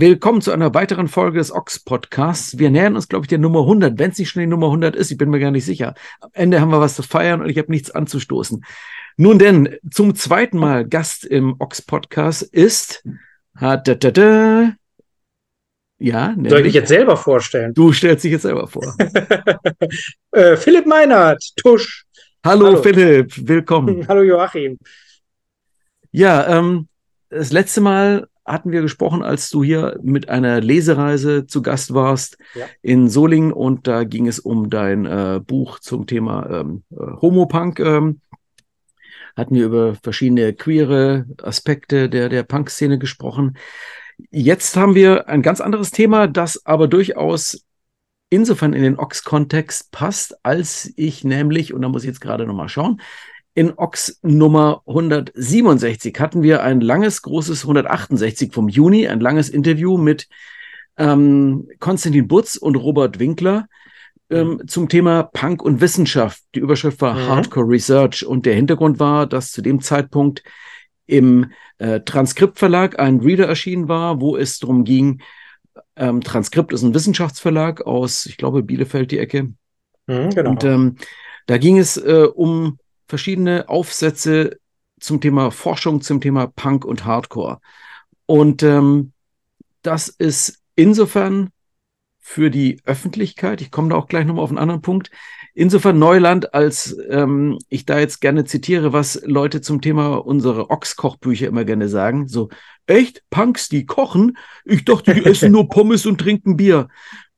willkommen zu einer weiteren Folge des Ox Podcasts. Wir nähern uns, glaube ich, der Nummer 100, wenn es nicht schon die Nummer 100 ist. Ich bin mir gar nicht sicher. Am Ende haben wir was zu feiern und ich habe nichts anzustoßen. Nun denn, zum zweiten Mal Gast im Ox Podcast ist ja, nämlich, Soll ich dich jetzt selber vorstellen? Du stellst dich jetzt selber vor. äh, Philipp Meinert, Tusch. Hallo, Hallo. Philipp, willkommen. Hallo Joachim. Ja, ähm, das letzte Mal hatten wir gesprochen, als du hier mit einer Lesereise zu Gast warst ja. in Solingen und da ging es um dein äh, Buch zum Thema ähm, äh, Homopunk. Ähm, hatten wir über verschiedene queere Aspekte der, der Punk-Szene gesprochen. Jetzt haben wir ein ganz anderes Thema, das aber durchaus insofern in den Ox-Kontext passt, als ich nämlich, und da muss ich jetzt gerade nochmal schauen, in Ox Nummer 167 hatten wir ein langes, großes 168 vom Juni, ein langes Interview mit ähm, Konstantin Butz und Robert Winkler ähm, mhm. zum Thema Punk und Wissenschaft. Die Überschrift war mhm. Hardcore Research und der Hintergrund war, dass zu dem Zeitpunkt im äh, Transkriptverlag ein Reader erschienen war, wo es darum ging, ähm, Transkript ist ein Wissenschaftsverlag aus, ich glaube, Bielefeld die Ecke. Mhm, genau. Und ähm, da ging es äh, um verschiedene Aufsätze zum Thema Forschung, zum Thema Punk und Hardcore. Und ähm, das ist insofern für die Öffentlichkeit, ich komme da auch gleich nochmal auf einen anderen Punkt, insofern Neuland, als ähm, ich da jetzt gerne zitiere, was Leute zum Thema unsere Ochs-Kochbücher immer gerne sagen. So, echt? Punks, die kochen? Ich dachte, die essen nur Pommes und trinken Bier.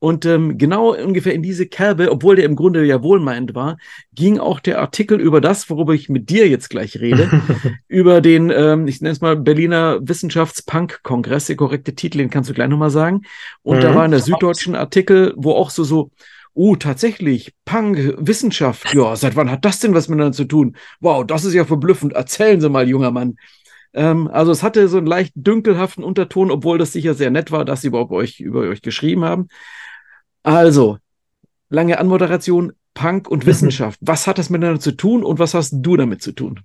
Und ähm, genau ungefähr in diese Kerbe, obwohl der im Grunde ja wohlmeinend war, ging auch der Artikel über das, worüber ich mit dir jetzt gleich rede, über den, ähm, ich nenne es mal Berliner Wissenschaftspunk-Kongress, der korrekte Titel, den kannst du gleich nochmal sagen. Und mhm. da war in der Süddeutschen Artikel, wo auch so, so, oh, tatsächlich, Punk, Wissenschaft, ja, seit wann hat das denn was miteinander zu tun? Wow, das ist ja verblüffend. Erzählen Sie mal, junger Mann. Ähm, also es hatte so einen leicht dünkelhaften Unterton, obwohl das sicher sehr nett war, dass sie überhaupt euch, über euch geschrieben haben. Also, lange Anmoderation, Punk und Wissenschaft. Was hat das miteinander zu tun und was hast du damit zu tun?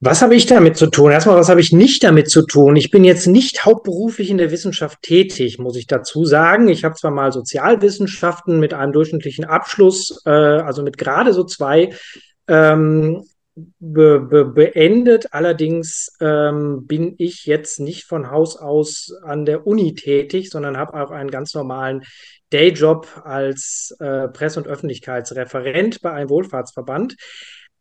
Was habe ich damit zu tun? Erstmal, was habe ich nicht damit zu tun? Ich bin jetzt nicht hauptberuflich in der Wissenschaft tätig, muss ich dazu sagen. Ich habe zwar mal Sozialwissenschaften mit einem durchschnittlichen Abschluss, äh, also mit gerade so zwei, ähm, be be beendet. Allerdings ähm, bin ich jetzt nicht von Haus aus an der Uni tätig, sondern habe auch einen ganz normalen Dayjob als äh, Presse- und Öffentlichkeitsreferent bei einem Wohlfahrtsverband.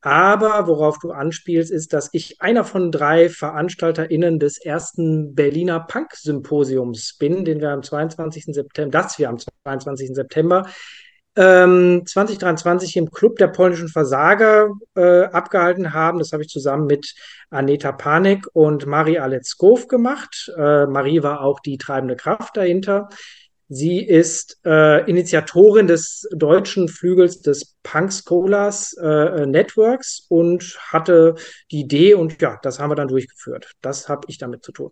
Aber worauf du anspielst, ist, dass ich einer von drei VeranstalterInnen des ersten Berliner Punk-Symposiums bin, den wir am 22. September, das wir am 22. September ähm, 2023 im Club der polnischen Versager äh, abgehalten haben. Das habe ich zusammen mit Aneta Panik und Marie Aletzkow gemacht. Äh, Marie war auch die treibende Kraft dahinter. Sie ist äh, Initiatorin des deutschen Flügels des Punk Scholars äh, Networks und hatte die Idee und ja, das haben wir dann durchgeführt. Das habe ich damit zu tun.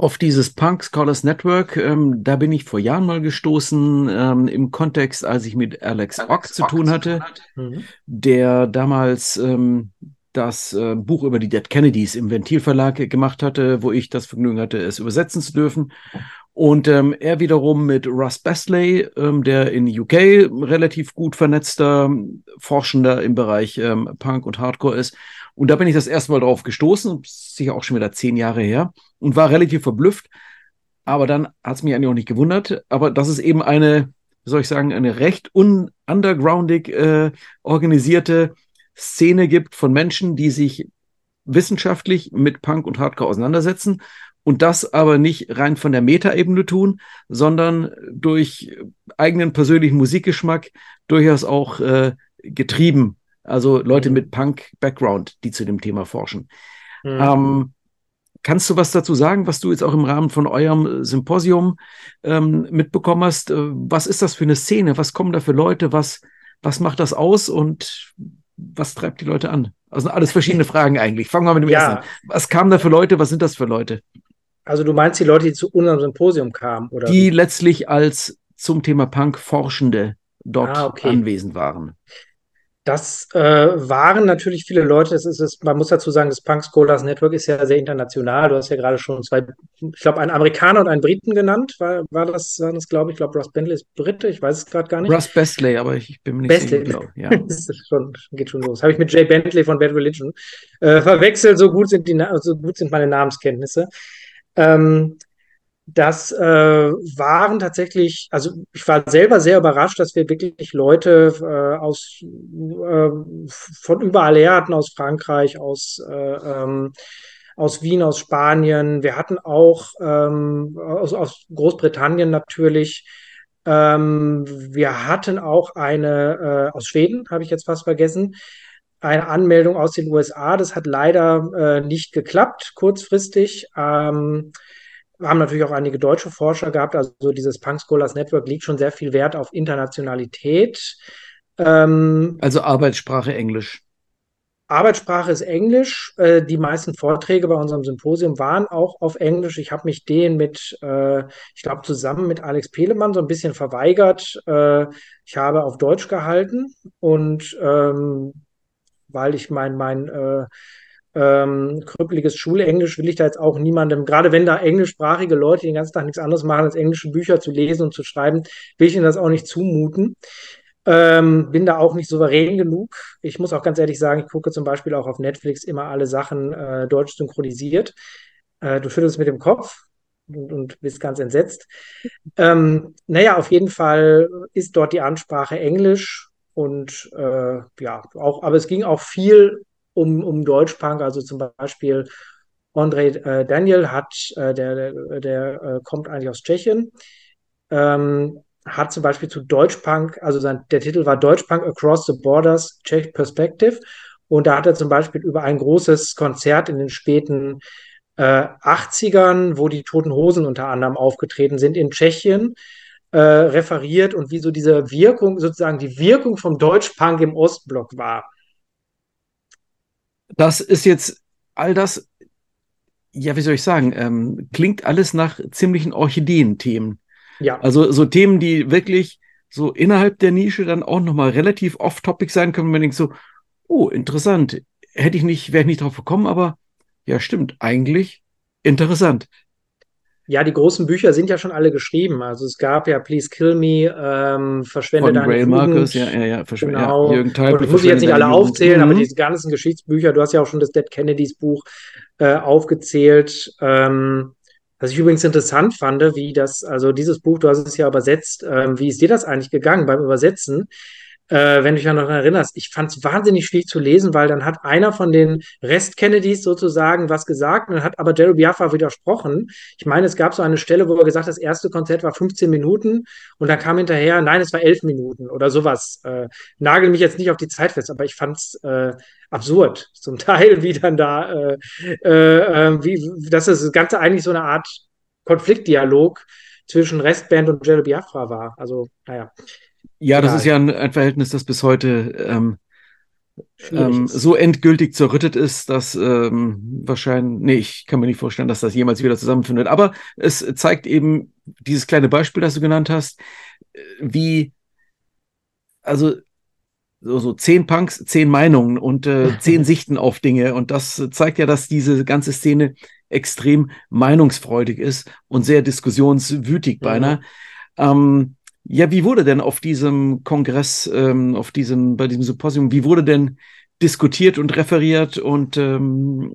Auf dieses Punk Scholars Network, ähm, da bin ich vor Jahren mal gestoßen, ähm, im Kontext, als ich mit Alex, Alex Ock zu tun hatte, mhm. der damals ähm, das äh, Buch über die Dead Kennedys im Ventilverlag gemacht hatte, wo ich das Vergnügen hatte, es übersetzen zu dürfen. Und ähm, er wiederum mit Russ Besley, ähm, der in UK relativ gut vernetzter Forschender im Bereich ähm, Punk und Hardcore ist. Und da bin ich das erste Mal drauf gestoßen, sicher auch schon wieder zehn Jahre her, und war relativ verblüfft. Aber dann hat es mich eigentlich auch nicht gewundert. Aber das ist eben eine, wie soll ich sagen, eine recht un undergroundig äh, organisierte Szene gibt von Menschen, die sich wissenschaftlich mit Punk und Hardcore auseinandersetzen und das aber nicht rein von der Metaebene tun, sondern durch eigenen persönlichen Musikgeschmack durchaus auch äh, getrieben. Also Leute mhm. mit Punk-Background, die zu dem Thema forschen. Mhm. Ähm, kannst du was dazu sagen, was du jetzt auch im Rahmen von eurem Symposium ähm, mitbekommen hast? Äh, was ist das für eine Szene? Was kommen da für Leute? Was, was macht das aus und was treibt die Leute an? Also alles verschiedene Fragen eigentlich. Fangen wir mit dem ja. ersten an. Was kamen da für Leute? Was sind das für Leute? Also du meinst die Leute, die zu unserem Symposium kamen, oder? Die letztlich als zum Thema Punk Forschende dort ah, okay. anwesend waren. Das äh, waren natürlich viele Leute. Das ist es, man muss dazu sagen, das Punk Scholars Network ist ja sehr international. Du hast ja gerade schon zwei, ich glaube, einen Amerikaner und einen Briten genannt. War, war das, war das glaube ich, ich glaube, Russ Bentley ist Brite, ich weiß es gerade gar nicht. Russ Bestley, aber ich, ich bin mir nicht Bestley. sicher. Glaub, ja. das ist schon, geht schon los. Habe ich mit Jay Bentley von Bad Religion äh, verwechselt. So gut sind die, so gut sind meine Namenskenntnisse. Ähm, das äh, waren tatsächlich, also ich war selber sehr überrascht, dass wir wirklich Leute äh, aus äh, von überall her hatten, aus Frankreich, aus, äh, ähm, aus Wien, aus Spanien. Wir hatten auch ähm, aus, aus Großbritannien natürlich. Ähm, wir hatten auch eine äh, aus Schweden, habe ich jetzt fast vergessen eine Anmeldung aus den USA. Das hat leider äh, nicht geklappt, kurzfristig. Ähm, wir haben natürlich auch einige deutsche Forscher gehabt. Also dieses Punk Scholars Network liegt schon sehr viel Wert auf Internationalität. Ähm, also Arbeitssprache Englisch. Arbeitssprache ist Englisch. Äh, die meisten Vorträge bei unserem Symposium waren auch auf Englisch. Ich habe mich den mit, äh, ich glaube, zusammen mit Alex Pelemann so ein bisschen verweigert. Äh, ich habe auf Deutsch gehalten und ähm, weil ich mein, mein äh, ähm, krüppeliges Schulenglisch will ich da jetzt auch niemandem, gerade wenn da englischsprachige Leute den ganzen Tag nichts anderes machen, als englische Bücher zu lesen und zu schreiben, will ich ihnen das auch nicht zumuten. Ähm, bin da auch nicht souverän genug. Ich muss auch ganz ehrlich sagen, ich gucke zum Beispiel auch auf Netflix immer alle Sachen äh, deutsch synchronisiert. Äh, du schüttelst mit dem Kopf und, und bist ganz entsetzt. Ähm, naja, auf jeden Fall ist dort die Ansprache Englisch und äh, ja, auch, aber es ging auch viel um, um Deutschpunk, also zum Beispiel André äh, Daniel hat, äh, der, der, der äh, kommt eigentlich aus Tschechien, ähm, hat zum Beispiel zu Deutschpunk, also sein, der Titel war Deutschpunk Across the Borders, Czech Perspective. Und da hat er zum Beispiel über ein großes Konzert in den späten äh, 80ern, wo die Toten Hosen unter anderem aufgetreten sind in Tschechien, äh, referiert und wie so diese Wirkung, sozusagen die Wirkung vom Deutschpunk im Ostblock war das ist jetzt all das, ja, wie soll ich sagen, ähm, klingt alles nach ziemlichen Orchideen-Themen. Ja. Also so Themen, die wirklich so innerhalb der Nische dann auch nochmal relativ off-topic sein können, wenn man denkt so, oh, interessant, hätte ich nicht, wäre ich nicht drauf gekommen, aber ja, stimmt, eigentlich interessant. Ja, die großen Bücher sind ja schon alle geschrieben. Also es gab ja Please Kill Me, ähm, Verschwende Von deine Grail Marcus, ja, ja, ja, Verschw genau. ja, Jürgen Und muss ich jetzt nicht alle aufzählen, mhm. aber diese ganzen Geschichtsbücher, du hast ja auch schon das Dead Kennedys Buch äh, aufgezählt. Ähm, was ich übrigens interessant fand, wie das, also dieses Buch, du hast es ja übersetzt, ähm, wie ist dir das eigentlich gegangen beim Übersetzen? Äh, wenn du dich noch erinnerst, ich fand es wahnsinnig schwierig zu lesen, weil dann hat einer von den Rest-Kennedys sozusagen was gesagt und dann hat aber Jerry Biafra widersprochen. Ich meine, es gab so eine Stelle, wo er gesagt hat, das erste Konzert war 15 Minuten und dann kam hinterher, nein, es war 11 Minuten oder sowas. Äh, nagel mich jetzt nicht auf die Zeit fest, aber ich fand es äh, absurd zum Teil, wie dann da, äh, äh, äh, wie, dass das Ganze eigentlich so eine Art Konfliktdialog zwischen Restband und Jerry Biafra war. Also, naja. Ja, das ist ja ein, ein, Verhältnis, das bis heute ähm, ähm, so endgültig zerrüttet ist, dass ähm, wahrscheinlich, nee, ich kann mir nicht vorstellen, dass das jemals wieder zusammenfindet. Aber es zeigt eben dieses kleine Beispiel, das du genannt hast, äh, wie, also so, so zehn Punks, zehn Meinungen und äh, zehn Sichten auf Dinge. Und das zeigt ja, dass diese ganze Szene extrem meinungsfreudig ist und sehr diskussionswütig beinahe. Mhm. Ähm, ja, wie wurde denn auf diesem Kongress, ähm, auf diesem, bei diesem Symposium, wie wurde denn diskutiert und referiert und ähm,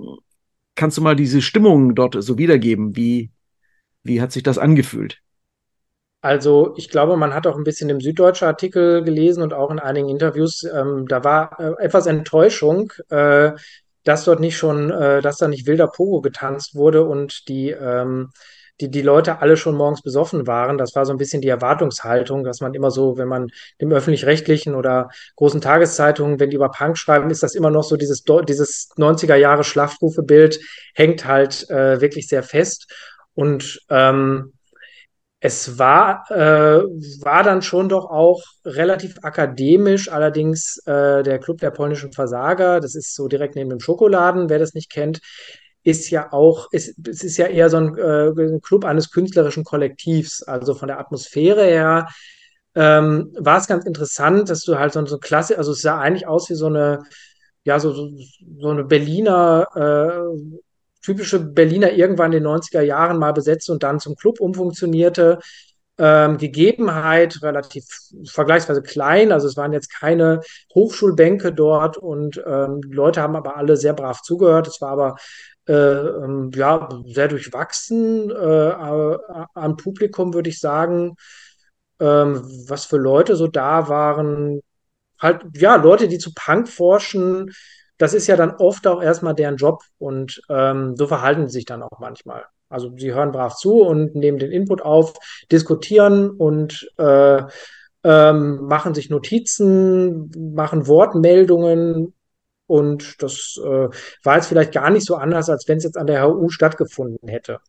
kannst du mal diese Stimmung dort so wiedergeben? Wie, wie hat sich das angefühlt? Also ich glaube, man hat auch ein bisschen im Süddeutschen Artikel gelesen und auch in einigen Interviews. Ähm, da war äh, etwas Enttäuschung, äh, dass dort nicht schon, äh, dass da nicht wilder Pogo getanzt wurde und die ähm, die, die Leute alle schon morgens besoffen waren. Das war so ein bisschen die Erwartungshaltung, dass man immer so, wenn man dem öffentlich-rechtlichen oder großen Tageszeitungen, wenn die über Punk schreiben, ist das immer noch so dieses, dieses 90er Jahre Schlafrufebild hängt halt äh, wirklich sehr fest. Und ähm, es war, äh, war dann schon doch auch relativ akademisch, allerdings äh, der Club der polnischen Versager, das ist so direkt neben dem Schokoladen, wer das nicht kennt, ist ja auch, ist, es ist ja eher so ein, äh, ein Club eines künstlerischen Kollektivs. Also von der Atmosphäre her ähm, war es ganz interessant, dass du halt so, so Klasse, also es sah eigentlich aus wie so eine, ja, so, so, so eine Berliner, äh, typische Berliner irgendwann in den 90er Jahren mal besetzt und dann zum Club umfunktionierte. Ähm, Gegebenheit relativ vergleichsweise klein, also es waren jetzt keine Hochschulbänke dort und ähm, Leute haben aber alle sehr brav zugehört. Es war aber ähm, ja sehr durchwachsen äh, am Publikum, würde ich sagen. Ähm, was für Leute so da waren, halt ja Leute, die zu Punk forschen, das ist ja dann oft auch erstmal deren Job und ähm, so verhalten sie sich dann auch manchmal. Also sie hören brav zu und nehmen den Input auf, diskutieren und äh, ähm, machen sich Notizen, machen Wortmeldungen und das äh, war jetzt vielleicht gar nicht so anders, als wenn es jetzt an der HU stattgefunden hätte.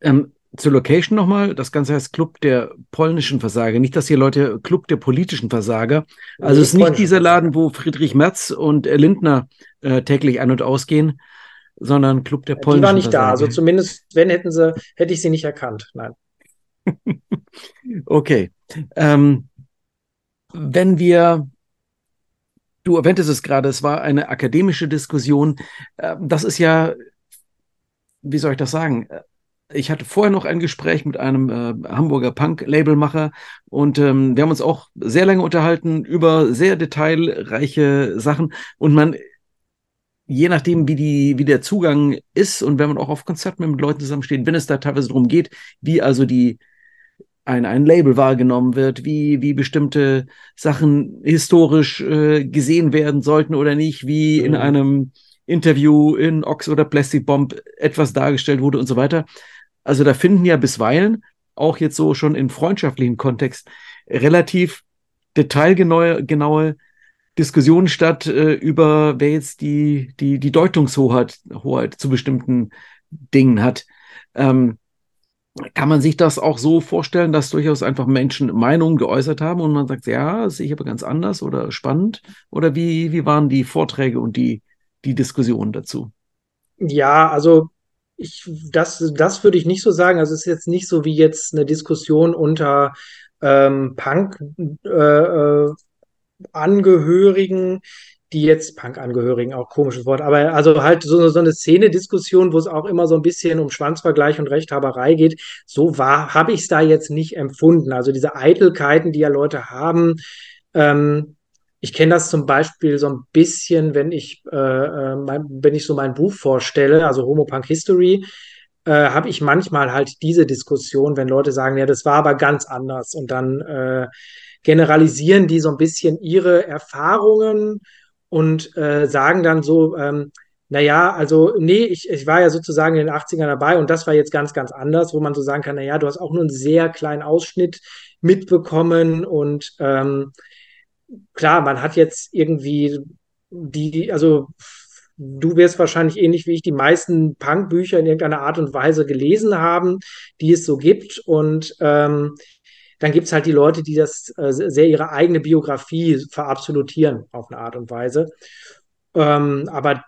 Ähm, zur Location nochmal. Das Ganze heißt Club der polnischen Versager. Nicht, dass hier Leute Club der politischen Versager. Also es ist nicht dieser Laden, wo Friedrich Merz und Lindner äh, täglich ein- und ausgehen, sondern Club der polnischen Versager. Die war nicht Versager. da. Also zumindest, wenn hätten sie, hätte ich sie nicht erkannt. Nein. okay. Ähm, wenn wir Du erwähntest es gerade, es war eine akademische Diskussion. Äh, das ist ja, wie soll ich das sagen? ich hatte vorher noch ein Gespräch mit einem äh, Hamburger Punk-Labelmacher und ähm, wir haben uns auch sehr lange unterhalten über sehr detailreiche Sachen und man, je nachdem, wie die, wie der Zugang ist und wenn man auch auf Konzerten mit Leuten zusammensteht, wenn es da teilweise darum geht, wie also die ein, ein Label wahrgenommen wird, wie, wie bestimmte Sachen historisch äh, gesehen werden sollten oder nicht, wie mhm. in einem Interview in Ox oder Plastic Bomb etwas dargestellt wurde und so weiter. Also da finden ja bisweilen auch jetzt so schon im freundschaftlichen Kontext relativ detailgenaue genaue Diskussionen statt äh, über wer jetzt die, die, die Deutungshoheit Hoheit zu bestimmten Dingen hat. Ähm, kann man sich das auch so vorstellen, dass durchaus einfach Menschen Meinungen geäußert haben und man sagt, ja, das sehe ich aber ganz anders oder spannend? Oder wie, wie waren die Vorträge und die, die Diskussionen dazu? Ja, also ich, das, das würde ich nicht so sagen. Also es ist jetzt nicht so wie jetzt eine Diskussion unter ähm, Punk-Angehörigen, äh, äh die jetzt Punk-Angehörigen, auch komisches Wort, aber also halt so, so eine Szene-Diskussion, wo es auch immer so ein bisschen um Schwanzvergleich und Rechthaberei geht. So war, habe ich es da jetzt nicht empfunden. Also diese Eitelkeiten, die ja Leute haben, ähm, ich kenne das zum Beispiel so ein bisschen, wenn ich, äh, äh, mein, wenn ich so mein Buch vorstelle, also Homo Punk History, äh, habe ich manchmal halt diese Diskussion, wenn Leute sagen, ja, das war aber ganz anders und dann äh, generalisieren die so ein bisschen ihre Erfahrungen und äh, sagen dann so, ähm, naja, also nee, ich, ich war ja sozusagen in den 80ern dabei und das war jetzt ganz, ganz anders, wo man so sagen kann, naja, du hast auch nur einen sehr kleinen Ausschnitt mitbekommen und ähm, klar, man hat jetzt irgendwie die, also du wirst wahrscheinlich ähnlich wie ich die meisten Punk-Bücher in irgendeiner Art und Weise gelesen haben, die es so gibt. Und ähm, dann gibt es halt die Leute, die das äh, sehr ihre eigene Biografie verabsolutieren auf eine Art und Weise. Ähm, aber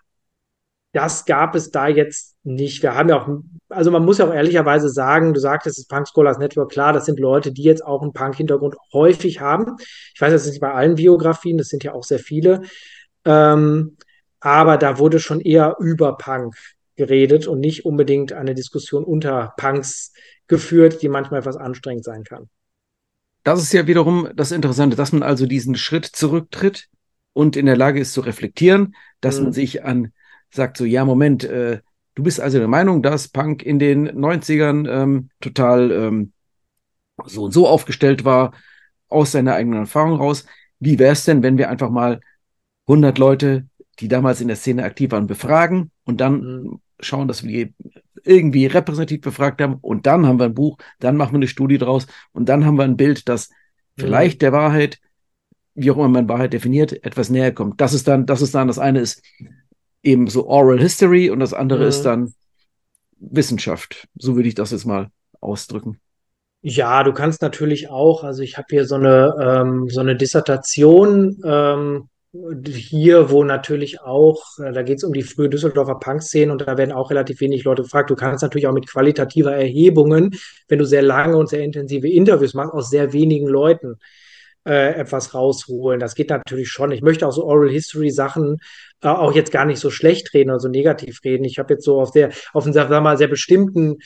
das gab es da jetzt nicht. Wir haben ja auch, also man muss ja auch ehrlicherweise sagen, du sagtest, das Punk Scholars Network, klar, das sind Leute, die jetzt auch einen Punk-Hintergrund häufig haben. Ich weiß, das ist nicht bei allen Biografien, das sind ja auch sehr viele. Ähm, aber da wurde schon eher über Punk geredet und nicht unbedingt eine Diskussion unter Punks geführt, die manchmal etwas anstrengend sein kann. Das ist ja wiederum das Interessante, dass man also diesen Schritt zurücktritt und in der Lage ist zu reflektieren, dass mhm. man sich an sagt so, ja, Moment, äh, du bist also der Meinung, dass Punk in den 90ern ähm, total ähm, so und so aufgestellt war, aus seiner eigenen Erfahrung raus. Wie wäre es denn, wenn wir einfach mal 100 Leute, die damals in der Szene aktiv waren, befragen und dann mhm. schauen, dass wir die irgendwie repräsentativ befragt haben und dann haben wir ein Buch, dann machen wir eine Studie draus und dann haben wir ein Bild, das mhm. vielleicht der Wahrheit, wie auch immer man Wahrheit definiert, etwas näher kommt. Das ist dann, das ist dann das eine ist, eben so Oral History und das andere mhm. ist dann Wissenschaft. So würde ich das jetzt mal ausdrücken. Ja, du kannst natürlich auch, also ich habe hier so eine, ähm, so eine Dissertation, ähm, hier, wo natürlich auch, äh, da geht es um die frühe Düsseldorfer Punk-Szene und da werden auch relativ wenig Leute gefragt. Du kannst natürlich auch mit qualitativer Erhebungen, wenn du sehr lange und sehr intensive Interviews machst, aus sehr wenigen Leuten äh, etwas rausholen. Das geht natürlich schon. Ich möchte auch so Oral History Sachen äh, auch jetzt gar nicht so schlecht reden oder so negativ reden. Ich habe jetzt so auf der, auf einen, sagen wir mal, sehr bestimmten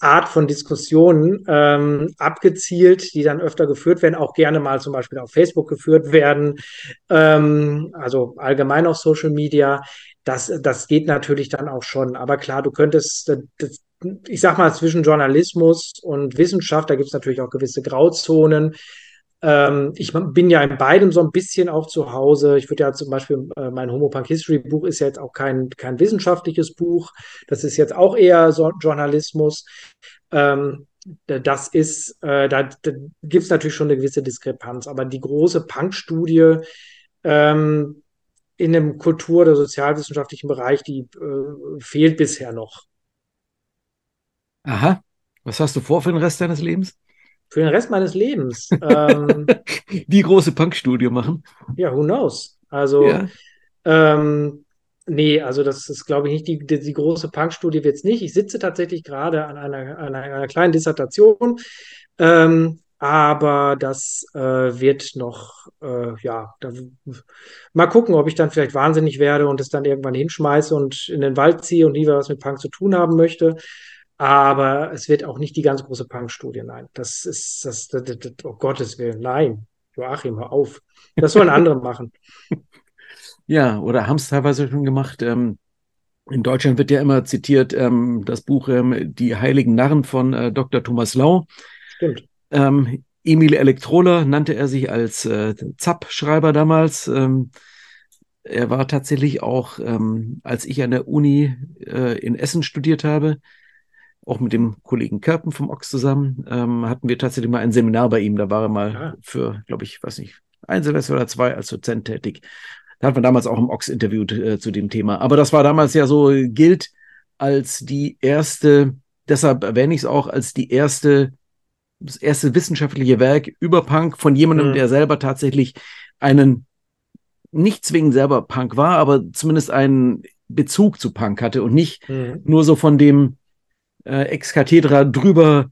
Art von Diskussionen ähm, abgezielt, die dann öfter geführt werden, auch gerne mal zum Beispiel auf Facebook geführt werden, ähm, also allgemein auf Social Media. Das, das geht natürlich dann auch schon. Aber klar, du könntest, das, ich sag mal, zwischen Journalismus und Wissenschaft, da gibt es natürlich auch gewisse Grauzonen. Ähm, ich bin ja in beidem so ein bisschen auch zu Hause. Ich würde ja zum Beispiel, äh, mein Homopunk History Buch ist ja jetzt auch kein, kein wissenschaftliches Buch. Das ist jetzt auch eher so Journalismus. Ähm, das ist, äh, da, da gibt es natürlich schon eine gewisse Diskrepanz. Aber die große Punk-Studie ähm, in dem kultur- oder sozialwissenschaftlichen Bereich, die äh, fehlt bisher noch. Aha. Was hast du vor für den Rest deines Lebens? Für den Rest meines Lebens. ähm, die große Punk-Studie machen. Ja, who knows? Also, ja. ähm, nee, also das ist, glaube ich, nicht die, die, die große Punk-Studie wird es nicht. Ich sitze tatsächlich gerade an einer, an einer, kleinen Dissertation. Ähm, aber das äh, wird noch, äh, ja, da, mal gucken, ob ich dann vielleicht wahnsinnig werde und es dann irgendwann hinschmeiße und in den Wald ziehe und nie was mit Punk zu tun haben möchte. Aber es wird auch nicht die ganz große Punk-Studie, nein. Das ist, das, das, das, oh Gottes Willen, nein. Joachim, hör auf. Das sollen andere machen. Ja, oder haben es teilweise schon gemacht. Ähm, in Deutschland wird ja immer zitiert ähm, das Buch ähm, Die Heiligen Narren von äh, Dr. Thomas Lau. Stimmt. Ähm, Emil Elektrola nannte er sich als äh, ZAP-Schreiber damals. Ähm, er war tatsächlich auch, ähm, als ich an der Uni äh, in Essen studiert habe, auch mit dem Kollegen Körpen vom Ox zusammen, ähm, hatten wir tatsächlich mal ein Seminar bei ihm. Da war er mal ja. für, glaube ich, weiß nicht, ein Semester oder zwei als Dozent tätig. Da hat man damals auch im Ox interviewt äh, zu dem Thema. Aber das war damals ja so, gilt als die erste, deshalb erwähne ich es auch, als die erste, das erste wissenschaftliche Werk über Punk von jemandem, mhm. der selber tatsächlich einen, nicht zwingend selber Punk war, aber zumindest einen Bezug zu Punk hatte und nicht mhm. nur so von dem, äh, ex cathedra drüber.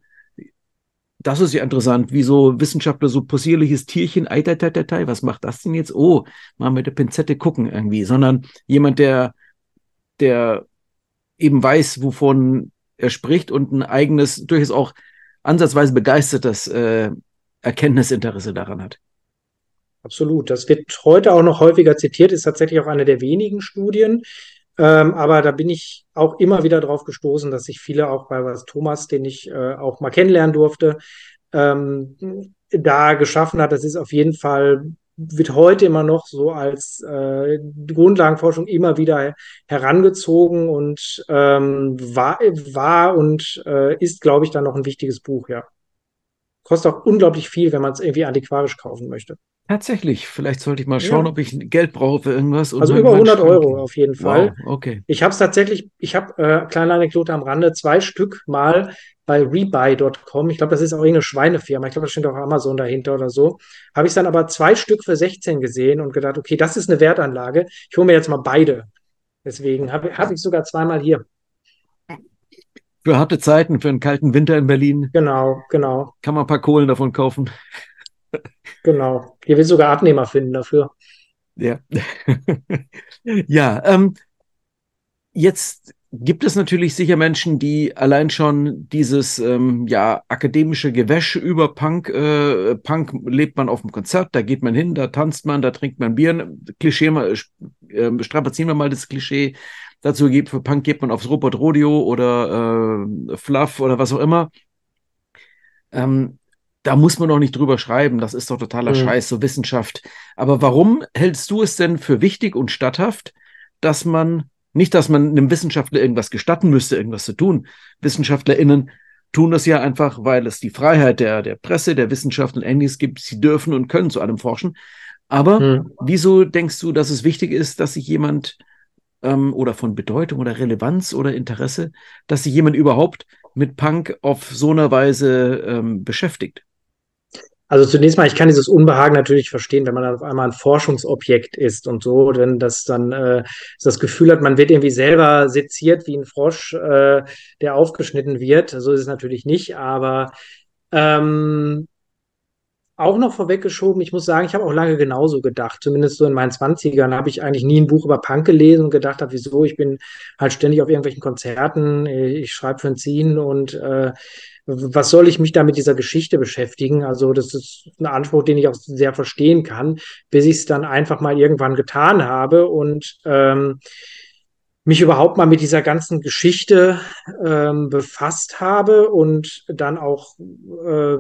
Das ist ja interessant, wie so Wissenschaftler so possierliches Tierchen, ei, ei, ei, ei, was macht das denn jetzt? Oh, mal mit der Pinzette gucken irgendwie, sondern jemand, der, der eben weiß, wovon er spricht und ein eigenes, durchaus auch ansatzweise begeistertes äh, Erkenntnisinteresse daran hat. Absolut. Das wird heute auch noch häufiger zitiert, ist tatsächlich auch eine der wenigen Studien, ähm, aber da bin ich auch immer wieder drauf gestoßen, dass sich viele auch bei was Thomas, den ich äh, auch mal kennenlernen durfte, ähm, da geschaffen hat. Das ist auf jeden Fall, wird heute immer noch so als äh, Grundlagenforschung immer wieder herangezogen und ähm, war, war und äh, ist, glaube ich, dann noch ein wichtiges Buch, ja. Kostet auch unglaublich viel, wenn man es irgendwie antiquarisch kaufen möchte. Tatsächlich, vielleicht sollte ich mal schauen, ja. ob ich Geld brauche für irgendwas. also über 100 Euro auf jeden Fall. Wow, okay. Ich habe es tatsächlich, ich habe, äh, kleine Anekdote am Rande, zwei Stück mal bei rebuy.com, ich glaube, das ist auch irgendeine Schweinefirma, ich glaube, da steht auch Amazon dahinter oder so, habe ich dann aber zwei Stück für 16 gesehen und gedacht, okay, das ist eine Wertanlage, ich hole mir jetzt mal beide. Deswegen habe hab ich sogar zweimal hier. Für harte Zeiten, für einen kalten Winter in Berlin. Genau, genau. Kann man ein paar Kohlen davon kaufen. Genau. Hier will sogar Abnehmer finden dafür. Ja. ja, ähm, jetzt gibt es natürlich sicher Menschen, die allein schon dieses ähm, ja akademische Gewäsch über Punk, äh, Punk lebt man auf dem Konzert, da geht man hin, da tanzt man, da trinkt man Bier, Klischee mal, äh, strapazieren wir mal das Klischee. Dazu geht für Punk geht man aufs Robot Rodeo oder äh, Fluff oder was auch immer. Ähm, da muss man doch nicht drüber schreiben, das ist doch totaler mhm. Scheiß, so Wissenschaft. Aber warum hältst du es denn für wichtig und statthaft, dass man, nicht, dass man einem Wissenschaftler irgendwas gestatten müsste, irgendwas zu tun. WissenschaftlerInnen tun das ja einfach, weil es die Freiheit der, der Presse, der Wissenschaft und ähnliches gibt. Sie dürfen und können zu allem forschen. Aber mhm. wieso denkst du, dass es wichtig ist, dass sich jemand ähm, oder von Bedeutung oder Relevanz oder Interesse, dass sich jemand überhaupt mit Punk auf so einer Weise ähm, beschäftigt? Also zunächst mal, ich kann dieses Unbehagen natürlich verstehen, wenn man dann auf einmal ein Forschungsobjekt ist und so, denn das dann äh, das Gefühl hat, man wird irgendwie selber seziert wie ein Frosch, äh, der aufgeschnitten wird. So ist es natürlich nicht, aber ähm, auch noch vorweggeschoben, ich muss sagen, ich habe auch lange genauso gedacht. Zumindest so in meinen Zwanzigern habe ich eigentlich nie ein Buch über Punk gelesen und gedacht habe, wieso, ich bin halt ständig auf irgendwelchen Konzerten, ich schreibe für ein Ziehen und äh, was soll ich mich da mit dieser Geschichte beschäftigen? Also das ist ein Anspruch, den ich auch sehr verstehen kann, bis ich es dann einfach mal irgendwann getan habe und ähm, mich überhaupt mal mit dieser ganzen Geschichte ähm, befasst habe und dann auch, äh,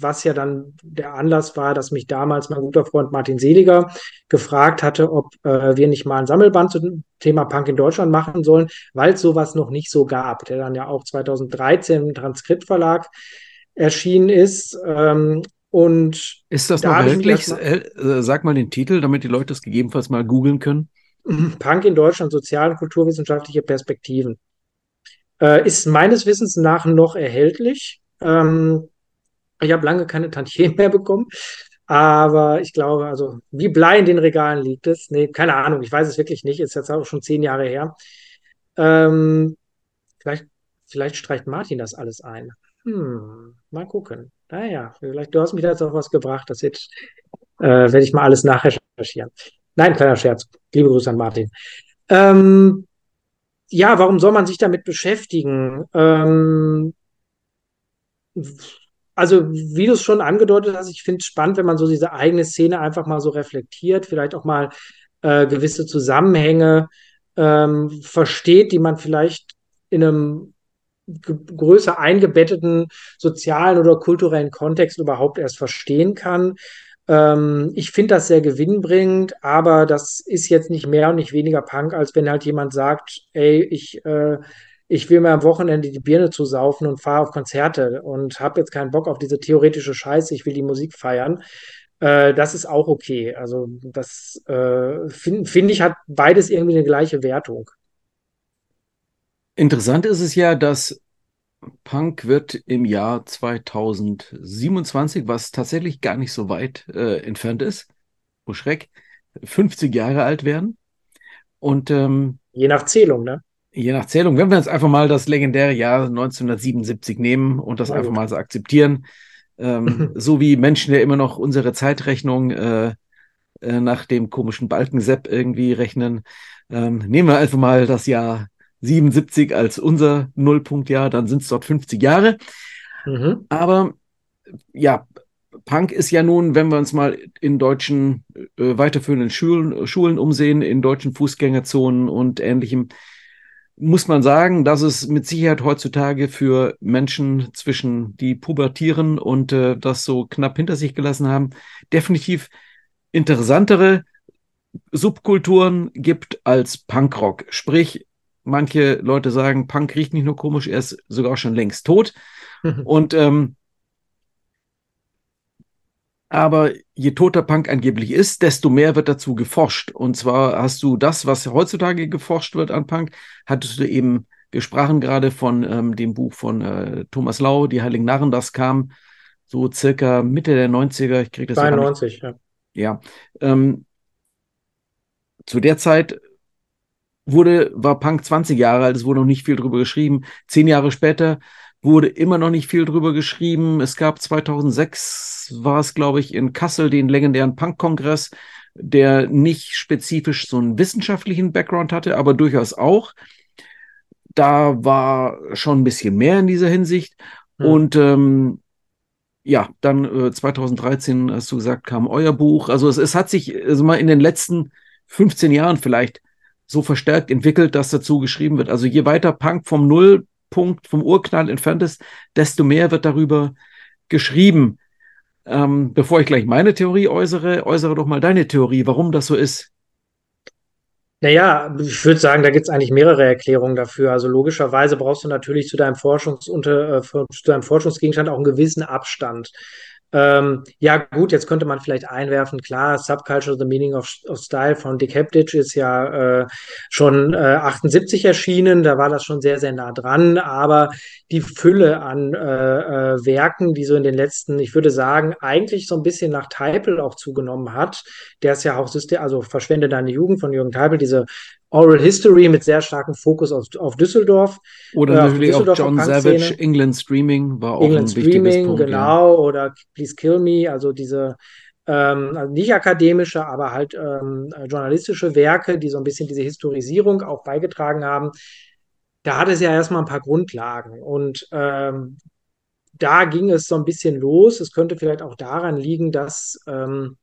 was ja dann der Anlass war, dass mich damals mein guter Freund Martin Seliger gefragt hatte, ob äh, wir nicht mal ein Sammelband zum Thema Punk in Deutschland machen sollen, weil es sowas noch nicht so gab, der dann ja auch 2013 im Transkriptverlag erschienen ist. Ähm, und ist das noch wirklich? Äh, sag mal den Titel, damit die Leute es gegebenenfalls mal googeln können. Punk in Deutschland, sozial- und kulturwissenschaftliche Perspektiven. Äh, ist meines Wissens nach noch erhältlich. Ähm, ich habe lange keine Tantiemen mehr bekommen, aber ich glaube, also wie Blei in den Regalen liegt es. Nee, keine Ahnung, ich weiß es wirklich nicht. Ist jetzt auch schon zehn Jahre her. Ähm, vielleicht, vielleicht streicht Martin das alles ein. Hm, mal gucken. Naja, vielleicht du hast mich da jetzt auch was gebracht. Das äh, werde ich mal alles nachrecherchieren. Nein, kleiner Scherz. Liebe Grüße an Martin. Ähm, ja, warum soll man sich damit beschäftigen? Ähm, also, wie du es schon angedeutet hast, ich finde es spannend, wenn man so diese eigene Szene einfach mal so reflektiert, vielleicht auch mal äh, gewisse Zusammenhänge ähm, versteht, die man vielleicht in einem größer eingebetteten sozialen oder kulturellen Kontext überhaupt erst verstehen kann. Ähm, ich finde das sehr gewinnbringend, aber das ist jetzt nicht mehr und nicht weniger Punk, als wenn halt jemand sagt, ey, ich, äh, ich will mir am Wochenende die Birne zusaufen und fahre auf Konzerte und habe jetzt keinen Bock auf diese theoretische Scheiße, ich will die Musik feiern. Äh, das ist auch okay. Also das äh, finde find ich hat beides irgendwie eine gleiche Wertung. Interessant ist es ja, dass Punk wird im Jahr 2027, was tatsächlich gar nicht so weit äh, entfernt ist, oh Schreck, 50 Jahre alt werden. Und ähm, je nach Zählung, ne? Je nach Zählung, wenn wir jetzt einfach mal das legendäre Jahr 1977 nehmen und das einfach mal so akzeptieren, ähm, so wie Menschen ja immer noch unsere Zeitrechnung äh, äh, nach dem komischen Balkensepp irgendwie rechnen, ähm, nehmen wir einfach mal das Jahr 77 als unser Nullpunktjahr, dann sind es dort 50 Jahre. Mhm. Aber ja, Punk ist ja nun, wenn wir uns mal in deutschen äh, weiterführenden Schulen, Schulen umsehen, in deutschen Fußgängerzonen und ähnlichem, muss man sagen, dass es mit Sicherheit heutzutage für Menschen zwischen die pubertieren und äh, das so knapp hinter sich gelassen haben, definitiv interessantere Subkulturen gibt als Punkrock. Sprich, Manche Leute sagen, Punk riecht nicht nur komisch, er ist sogar schon längst tot. Und ähm, aber je toter Punk angeblich ist, desto mehr wird dazu geforscht. Und zwar hast du das, was heutzutage geforscht wird an Punk, hattest du eben, wir sprachen gerade von ähm, dem Buch von äh, Thomas Lau, Die Heiligen Narren, das kam so circa Mitte der 90er. Ich kriege das 92, ja. Ja. Ähm, zu der Zeit wurde, war Punk 20 Jahre alt, es wurde noch nicht viel drüber geschrieben. Zehn Jahre später wurde immer noch nicht viel drüber geschrieben. Es gab 2006, war es, glaube ich, in Kassel den legendären Punk-Kongress, der nicht spezifisch so einen wissenschaftlichen Background hatte, aber durchaus auch. Da war schon ein bisschen mehr in dieser Hinsicht. Mhm. Und ähm, ja, dann äh, 2013, hast du gesagt, kam euer Buch. Also es, es hat sich also mal in den letzten 15 Jahren vielleicht so verstärkt entwickelt, dass dazu geschrieben wird. Also je weiter Punk vom Nullpunkt, vom Urknall entfernt ist, desto mehr wird darüber geschrieben. Ähm, bevor ich gleich meine Theorie äußere, äußere doch mal deine Theorie, warum das so ist. Naja, ich würde sagen, da gibt es eigentlich mehrere Erklärungen dafür. Also logischerweise brauchst du natürlich zu deinem, Forschungs äh, zu deinem Forschungsgegenstand auch einen gewissen Abstand. Ähm, ja, gut, jetzt könnte man vielleicht einwerfen, klar, Subculture, The Meaning of, of Style von Dick Heptich ist ja äh, schon äh, 78 erschienen, da war das schon sehr, sehr nah dran, aber die Fülle an äh, äh, Werken, die so in den letzten, ich würde sagen, eigentlich so ein bisschen nach Teipel auch zugenommen hat, der ist ja auch also Verschwende deine Jugend von Jürgen Teipel, diese Oral History mit sehr starkem Fokus auf, auf Düsseldorf. Oder äh, natürlich auch John Savage, England Streaming war auch England ein Streaming, wichtiges Punkt. Genau, ja. oder Please Kill Me, also diese ähm, also nicht akademische, aber halt ähm, journalistische Werke, die so ein bisschen diese Historisierung auch beigetragen haben. Da hat es ja erstmal ein paar Grundlagen und ähm, da ging es so ein bisschen los. Es könnte vielleicht auch daran liegen, dass ähm,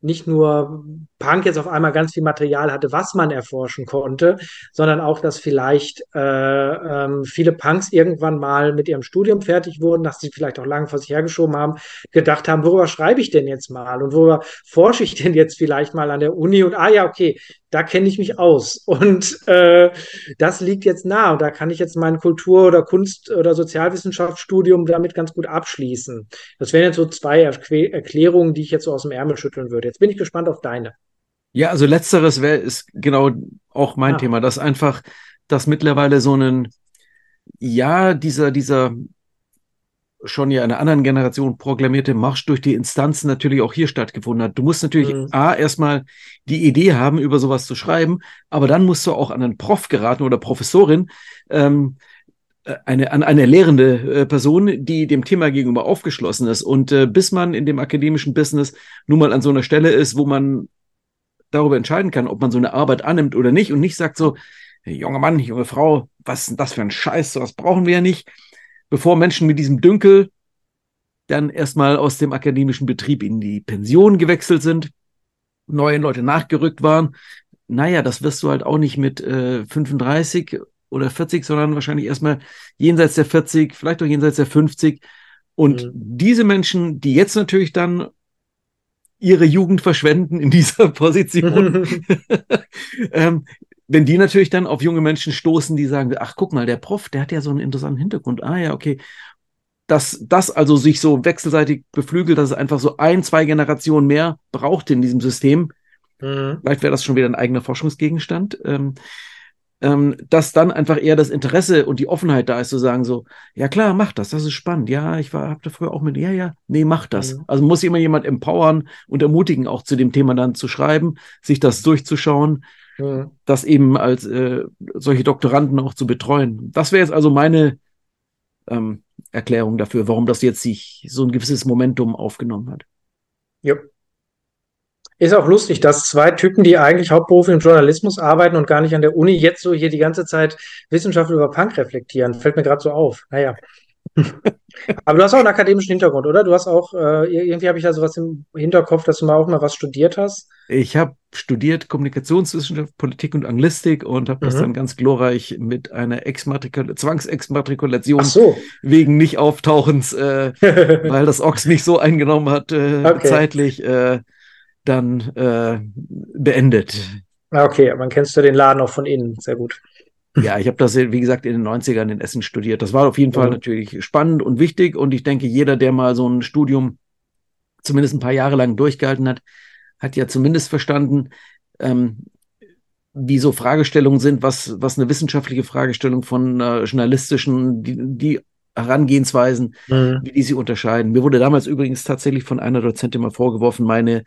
nicht nur Punk jetzt auf einmal ganz viel Material hatte, was man erforschen konnte, sondern auch, dass vielleicht äh, ähm, viele Punks irgendwann mal mit ihrem Studium fertig wurden, dass sie vielleicht auch lange vor sich hergeschoben haben, gedacht haben, worüber schreibe ich denn jetzt mal und worüber forsche ich denn jetzt vielleicht mal an der Uni und ah ja, okay, da kenne ich mich aus. Und äh, das liegt jetzt nah. Und da kann ich jetzt mein Kultur- oder Kunst- oder Sozialwissenschaftsstudium damit ganz gut abschließen. Das wären jetzt so zwei Erklä Erklärungen, die ich jetzt so aus dem Ärmel schütteln würde. Jetzt bin ich gespannt auf deine. Ja, also letzteres wäre ist genau auch mein ah. Thema, dass einfach, dass mittlerweile so ein, ja, dieser, dieser schon ja einer anderen Generation proklamierte Marsch durch die Instanzen natürlich auch hier stattgefunden hat. Du musst natürlich mhm. A, erstmal die Idee haben, über sowas zu schreiben, aber dann musst du auch an einen Prof geraten oder Professorin, ähm, äh, eine, an eine lehrende äh, Person, die dem Thema gegenüber aufgeschlossen ist. Und äh, bis man in dem akademischen Business nun mal an so einer Stelle ist, wo man darüber entscheiden kann, ob man so eine Arbeit annimmt oder nicht und nicht sagt so, junger Mann, junge Frau, was ist denn das für ein Scheiß, sowas brauchen wir ja nicht, bevor Menschen mit diesem Dünkel dann erstmal aus dem akademischen Betrieb in die Pension gewechselt sind, neue Leute nachgerückt waren. Naja, das wirst du halt auch nicht mit äh, 35 oder 40, sondern wahrscheinlich erstmal jenseits der 40, vielleicht auch jenseits der 50. Und mhm. diese Menschen, die jetzt natürlich dann ihre Jugend verschwenden in dieser Position, ähm, wenn die natürlich dann auf junge Menschen stoßen, die sagen, ach guck mal, der Prof, der hat ja so einen interessanten Hintergrund. Ah ja, okay. Dass das also sich so wechselseitig beflügelt, dass es einfach so ein, zwei Generationen mehr braucht in diesem System. Mhm. Vielleicht wäre das schon wieder ein eigener Forschungsgegenstand. Ähm, ähm, dass dann einfach eher das Interesse und die Offenheit da ist, zu sagen so, ja klar, mach das, das ist spannend. Ja, ich war, hab da früher auch mit, ja, ja, nee, mach das. Mhm. Also muss immer jemand empowern und ermutigen, auch zu dem Thema dann zu schreiben, sich das durchzuschauen, mhm. das eben als äh, solche Doktoranden auch zu betreuen. Das wäre jetzt also meine ähm, Erklärung dafür, warum das jetzt sich so ein gewisses Momentum aufgenommen hat. Ja, ist auch lustig, dass zwei Typen, die eigentlich hauptberuflich im Journalismus arbeiten und gar nicht an der Uni, jetzt so hier die ganze Zeit Wissenschaft über Punk reflektieren. Fällt mir gerade so auf. Naja. Aber du hast auch einen akademischen Hintergrund, oder? Du hast auch, äh, irgendwie habe ich da sowas im Hinterkopf, dass du mal auch mal was studiert hast. Ich habe studiert Kommunikationswissenschaft, Politik und Anglistik und habe mhm. das dann ganz glorreich mit einer Exmatrikul Zwangsexmatrikulation so. wegen Nicht-Auftauchens, äh, weil das Ochs mich so eingenommen hat, äh, okay. zeitlich, äh, dann äh, beendet. Ah, okay, man kennst du den Laden auch von innen, sehr gut. Ja, ich habe das, wie gesagt, in den 90ern in Essen studiert. Das war auf jeden Fall mhm. natürlich spannend und wichtig. Und ich denke, jeder, der mal so ein Studium zumindest ein paar Jahre lang durchgehalten hat, hat ja zumindest verstanden, ähm, wie so Fragestellungen sind, was, was eine wissenschaftliche Fragestellung von äh, journalistischen, die, die Herangehensweisen, mhm. wie die sie unterscheiden. Mir wurde damals übrigens tatsächlich von einer Dozentin mal vorgeworfen, meine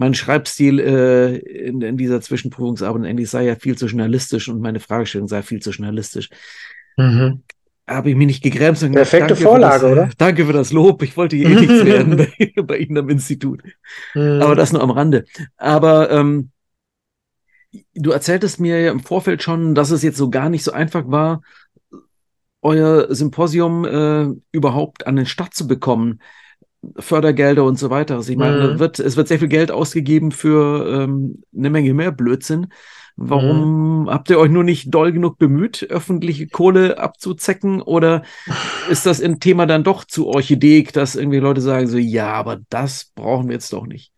mein Schreibstil äh, in, in, dieser Zwischenprüfungsarbeit endlich sei ja viel zu journalistisch und meine Fragestellung sei viel zu journalistisch. Mhm. Habe ich mich nicht gegrämt. Perfekte Vorlage, das, oder? Danke für das Lob. Ich wollte hier eh nichts werden bei, bei, Ihnen am Institut. Mhm. Aber das nur am Rande. Aber ähm, du erzähltest mir ja im Vorfeld schon, dass es jetzt so gar nicht so einfach war, euer Symposium äh, überhaupt an den Start zu bekommen. Fördergelder und so weiter. Also ich meine, mhm. wird, es wird sehr viel Geld ausgegeben für ähm, eine Menge mehr Blödsinn. Warum mhm. habt ihr euch nur nicht doll genug bemüht, öffentliche Kohle abzuzecken? Oder ist das ein Thema dann doch zu orchideik, dass irgendwie Leute sagen so, ja, aber das brauchen wir jetzt doch nicht?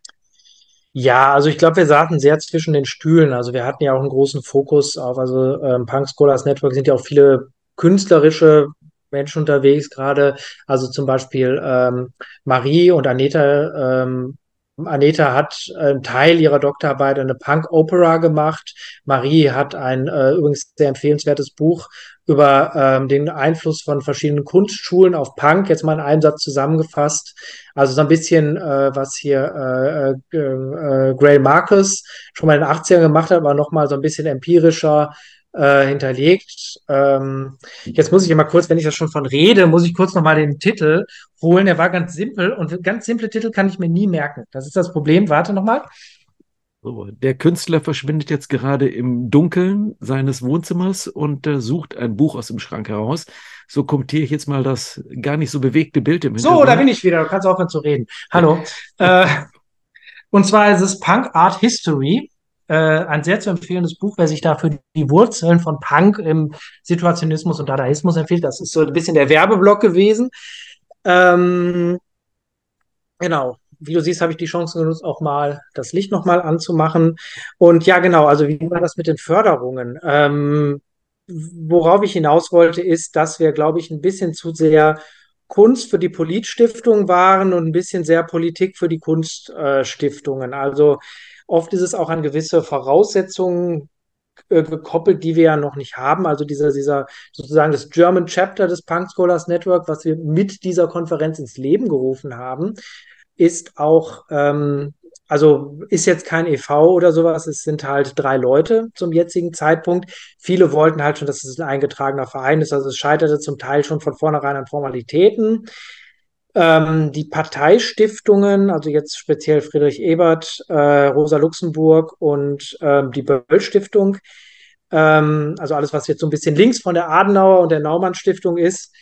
Ja, also ich glaube, wir saßen sehr zwischen den Stühlen. Also wir hatten ja auch einen großen Fokus auf, also ähm, Punk Scholars Network sind ja auch viele künstlerische Menschen unterwegs, gerade, also zum Beispiel ähm, Marie und Aneta ähm, Aneta hat einen Teil ihrer Doktorarbeit eine Punk-Opera gemacht. Marie hat ein äh, übrigens sehr empfehlenswertes Buch über ähm, den Einfluss von verschiedenen Kunstschulen auf Punk, jetzt mal in einem Satz zusammengefasst. Also so ein bisschen, äh, was hier äh, äh, äh, Gray Marcus schon mal in den 80ern gemacht hat, aber nochmal so ein bisschen empirischer äh, hinterlegt. Ähm, jetzt muss ich mal kurz, wenn ich das schon von rede, muss ich kurz nochmal den Titel holen. Der war ganz simpel und ganz simple Titel kann ich mir nie merken. Das ist das Problem. Warte nochmal. So, der Künstler verschwindet jetzt gerade im Dunkeln seines Wohnzimmers und äh, sucht ein Buch aus dem Schrank heraus. So kommentiere ich jetzt mal das gar nicht so bewegte Bild im Hintergrund. So, da bin ich wieder. Du kannst aufhören zu reden. Hallo. äh, und zwar ist es Punk Art History. Äh, ein sehr zu empfehlendes Buch, wer sich da für die Wurzeln von Punk im Situationismus und Dadaismus empfiehlt. Das ist so ein bisschen der Werbeblock gewesen. Ähm, genau wie du siehst, habe ich die Chance genutzt, auch mal das Licht nochmal anzumachen. Und ja, genau, also wie war das mit den Förderungen? Ähm, worauf ich hinaus wollte, ist, dass wir, glaube ich, ein bisschen zu sehr Kunst für die Politstiftung waren und ein bisschen sehr Politik für die Kunststiftungen. Äh, also oft ist es auch an gewisse Voraussetzungen äh, gekoppelt, die wir ja noch nicht haben. Also dieser, dieser sozusagen das German Chapter des Punk Scholars Network, was wir mit dieser Konferenz ins Leben gerufen haben, ist auch, ähm, also ist jetzt kein EV oder sowas, es sind halt drei Leute zum jetzigen Zeitpunkt. Viele wollten halt schon, dass es ein eingetragener Verein ist, also es scheiterte zum Teil schon von vornherein an Formalitäten. Ähm, die Parteistiftungen, also jetzt speziell Friedrich Ebert, äh, Rosa Luxemburg und ähm, die Böll-Stiftung, ähm, also alles, was jetzt so ein bisschen links von der Adenauer und der Naumann Stiftung ist,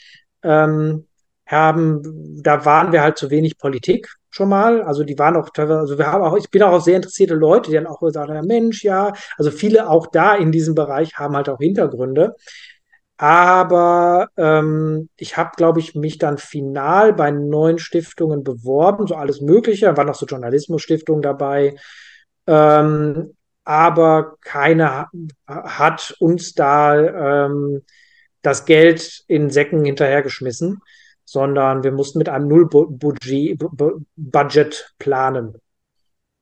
ähm, haben, da waren wir halt zu wenig Politik schon mal. Also die waren auch teilweise, also wir haben auch, ich bin auch sehr interessierte Leute, die dann auch gesagt haben, Mensch, ja, also viele auch da in diesem Bereich haben halt auch Hintergründe. Aber ähm, ich habe, glaube ich, mich dann final bei neuen Stiftungen beworben, so alles Mögliche. Da waren noch so Journalismusstiftungen dabei. Ähm, aber keine hat uns da ähm, das Geld in Säcken hinterhergeschmissen sondern wir mussten mit einem Null-Budget planen.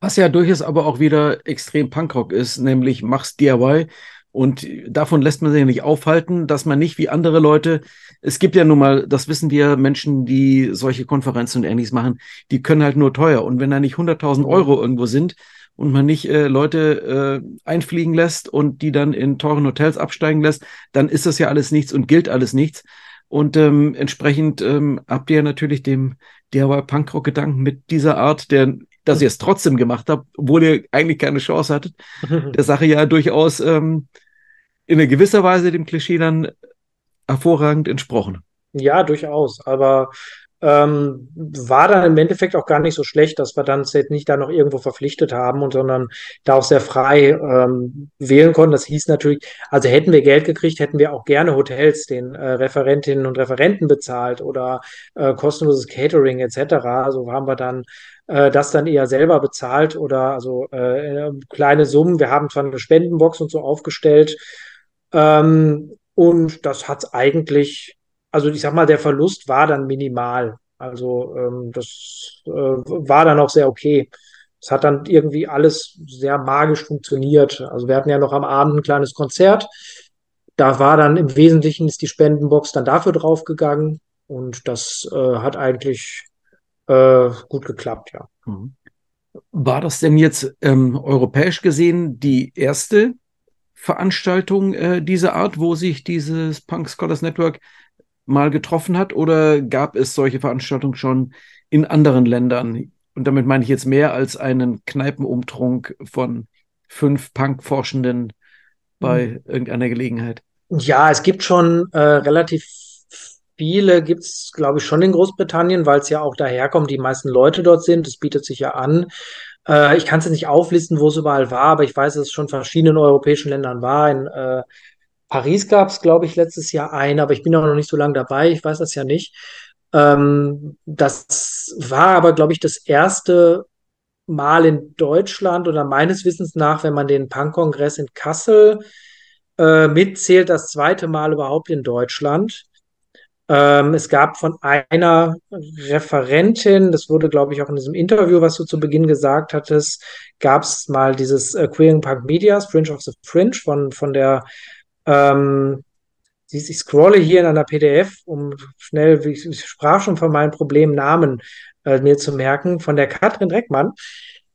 Was ja durchaus aber auch wieder extrem Punkrock ist, nämlich mach's DIY. Und davon lässt man sich ja nicht aufhalten, dass man nicht wie andere Leute, es gibt ja nun mal, das wissen wir, Menschen, die solche Konferenzen und ähnliches machen, die können halt nur teuer. Und wenn da nicht 100.000 Euro irgendwo sind und man nicht äh, Leute äh, einfliegen lässt und die dann in teuren Hotels absteigen lässt, dann ist das ja alles nichts und gilt alles nichts. Und ähm, entsprechend ähm, habt ihr natürlich dem DIY Punkrock-Gedanken mit dieser Art, der, dass ihr es trotzdem gemacht habt, obwohl ihr eigentlich keine Chance hattet, der Sache ja durchaus ähm, in einer gewisser Weise dem Klischee dann hervorragend entsprochen. Ja, durchaus. Aber ähm, war dann im Endeffekt auch gar nicht so schlecht, dass wir dann jetzt nicht da noch irgendwo verpflichtet haben und sondern da auch sehr frei ähm, wählen konnten. Das hieß natürlich, also hätten wir Geld gekriegt, hätten wir auch gerne Hotels den äh, Referentinnen und Referenten bezahlt oder äh, kostenloses Catering etc. Also haben wir dann äh, das dann eher selber bezahlt oder also äh, kleine Summen. Wir haben zwar eine Spendenbox und so aufgestellt. Ähm, und das hat eigentlich also ich sag mal, der Verlust war dann minimal. Also ähm, das äh, war dann auch sehr okay. Es hat dann irgendwie alles sehr magisch funktioniert. Also wir hatten ja noch am Abend ein kleines Konzert. Da war dann im Wesentlichen ist die Spendenbox dann dafür draufgegangen und das äh, hat eigentlich äh, gut geklappt, ja. Mhm. War das denn jetzt ähm, europäisch gesehen die erste Veranstaltung äh, dieser Art, wo sich dieses Punk Scholars Network mal getroffen hat oder gab es solche Veranstaltungen schon in anderen Ländern? Und damit meine ich jetzt mehr als einen Kneipenumtrunk von fünf Punk-Forschenden bei mhm. irgendeiner Gelegenheit. Ja, es gibt schon äh, relativ viele, gibt es, glaube ich, schon in Großbritannien, weil es ja auch daherkommt, die meisten Leute dort sind. Das bietet sich ja an. Äh, ich kann es jetzt nicht auflisten, wo es überall war, aber ich weiß, dass es schon verschiedenen europäischen Ländern war. In äh, Paris gab es, glaube ich, letztes Jahr ein, aber ich bin auch noch nicht so lange dabei, ich weiß das ja nicht. Ähm, das war aber, glaube ich, das erste Mal in Deutschland oder meines Wissens nach, wenn man den Punk-Kongress in Kassel äh, mitzählt, das zweite Mal überhaupt in Deutschland. Ähm, es gab von einer Referentin, das wurde, glaube ich, auch in diesem Interview, was du zu Beginn gesagt hattest, gab es mal dieses äh, Queering Punk Medias, Fringe of the Fringe, von, von der, ähm, ich scrolle hier in einer PDF, um schnell, ich, sprach schon von meinem Problem, Namen äh, mir zu merken, von der Katrin Dreckmann,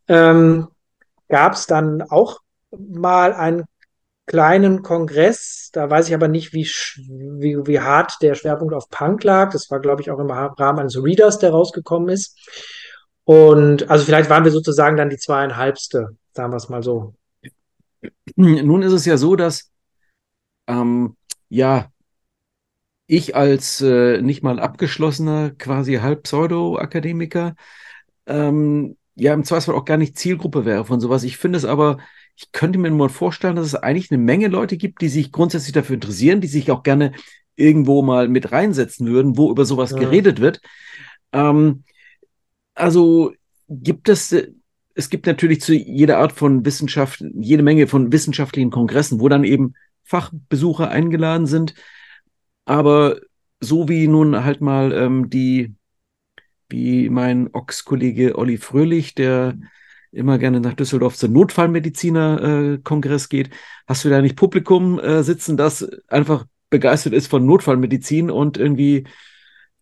ähm, gab es dann auch mal einen kleinen Kongress. Da weiß ich aber nicht, wie, wie, wie hart der Schwerpunkt auf Punk lag. Das war, glaube ich, auch im Rahmen eines Readers, der rausgekommen ist. Und also vielleicht waren wir sozusagen dann die zweieinhalbste, sagen wir es mal so. Nun ist es ja so, dass ähm, ja ich als äh, nicht mal abgeschlossener, quasi halb Pseudo-Akademiker ähm, ja im Zweifelsfall auch gar nicht Zielgruppe wäre von sowas. Ich finde es aber ich könnte mir mal vorstellen, dass es eigentlich eine Menge Leute gibt, die sich grundsätzlich dafür interessieren, die sich auch gerne irgendwo mal mit reinsetzen würden, wo über sowas ja. geredet wird. Ähm, also gibt es, es gibt natürlich zu jeder Art von Wissenschaft, jede Menge von wissenschaftlichen Kongressen, wo dann eben Fachbesucher eingeladen sind. Aber so wie nun halt mal ähm, die, wie mein Ochs-Kollege Olli Fröhlich, der immer gerne nach Düsseldorf zum Notfallmediziner-Kongress geht. Hast du da nicht Publikum äh, sitzen, das einfach begeistert ist von Notfallmedizin und irgendwie